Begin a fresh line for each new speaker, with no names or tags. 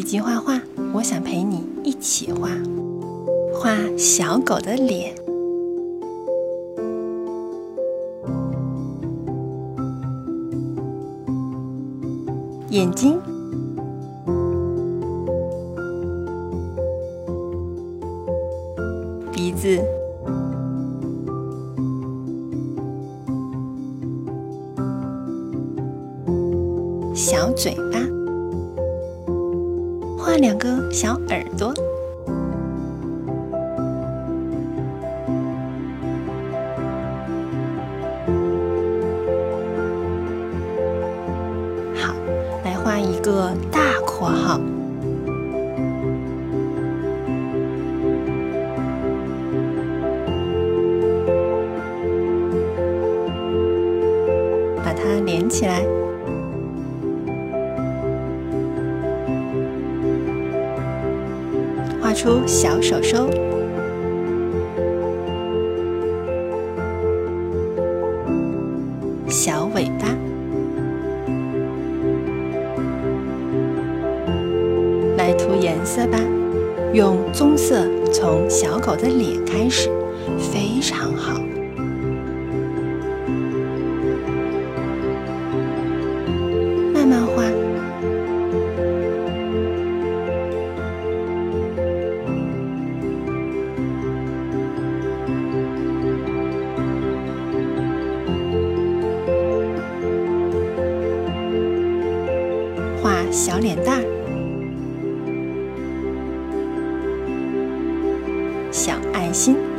一起画画，我想陪你一起画。画小狗的脸、眼睛、鼻子、小嘴巴。画两个小耳朵，好，来画一个大括号，把它连起来。画出小手手、小尾巴，来涂颜色吧。用棕色，从小狗的脸开始，非常好。小脸蛋儿，小爱心。